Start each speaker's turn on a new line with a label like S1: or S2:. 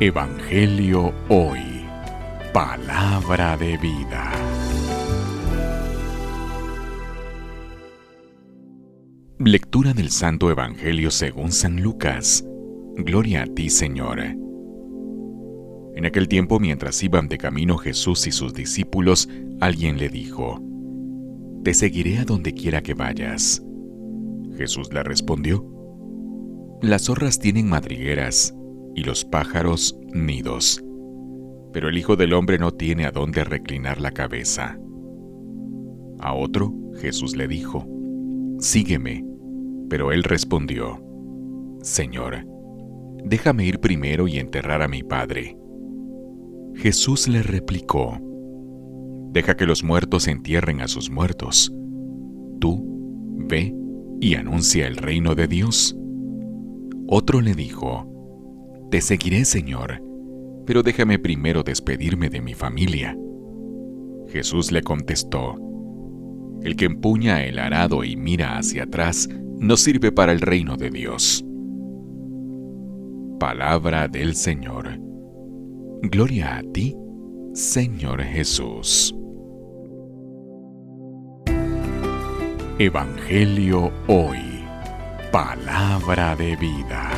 S1: Evangelio Hoy. Palabra de vida. Lectura del Santo Evangelio según San Lucas. Gloria a ti, Señor. En aquel tiempo, mientras iban de camino Jesús y sus discípulos, alguien le dijo, Te seguiré a donde quiera que vayas. Jesús le respondió, Las zorras tienen madrigueras y los pájaros nidos, pero el Hijo del Hombre no tiene a dónde reclinar la cabeza. A otro Jesús le dijo, Sígueme. Pero él respondió, Señor, déjame ir primero y enterrar a mi Padre. Jesús le replicó, Deja que los muertos entierren a sus muertos. Tú, ve y anuncia el reino de Dios. Otro le dijo, Te seguiré, Señor, pero déjame primero despedirme de mi familia. Jesús le contestó, El que empuña el arado y mira hacia atrás no sirve para el reino de Dios. Palabra del Señor. Gloria a ti, Señor Jesús. Evangelio hoy. Palabra de vida.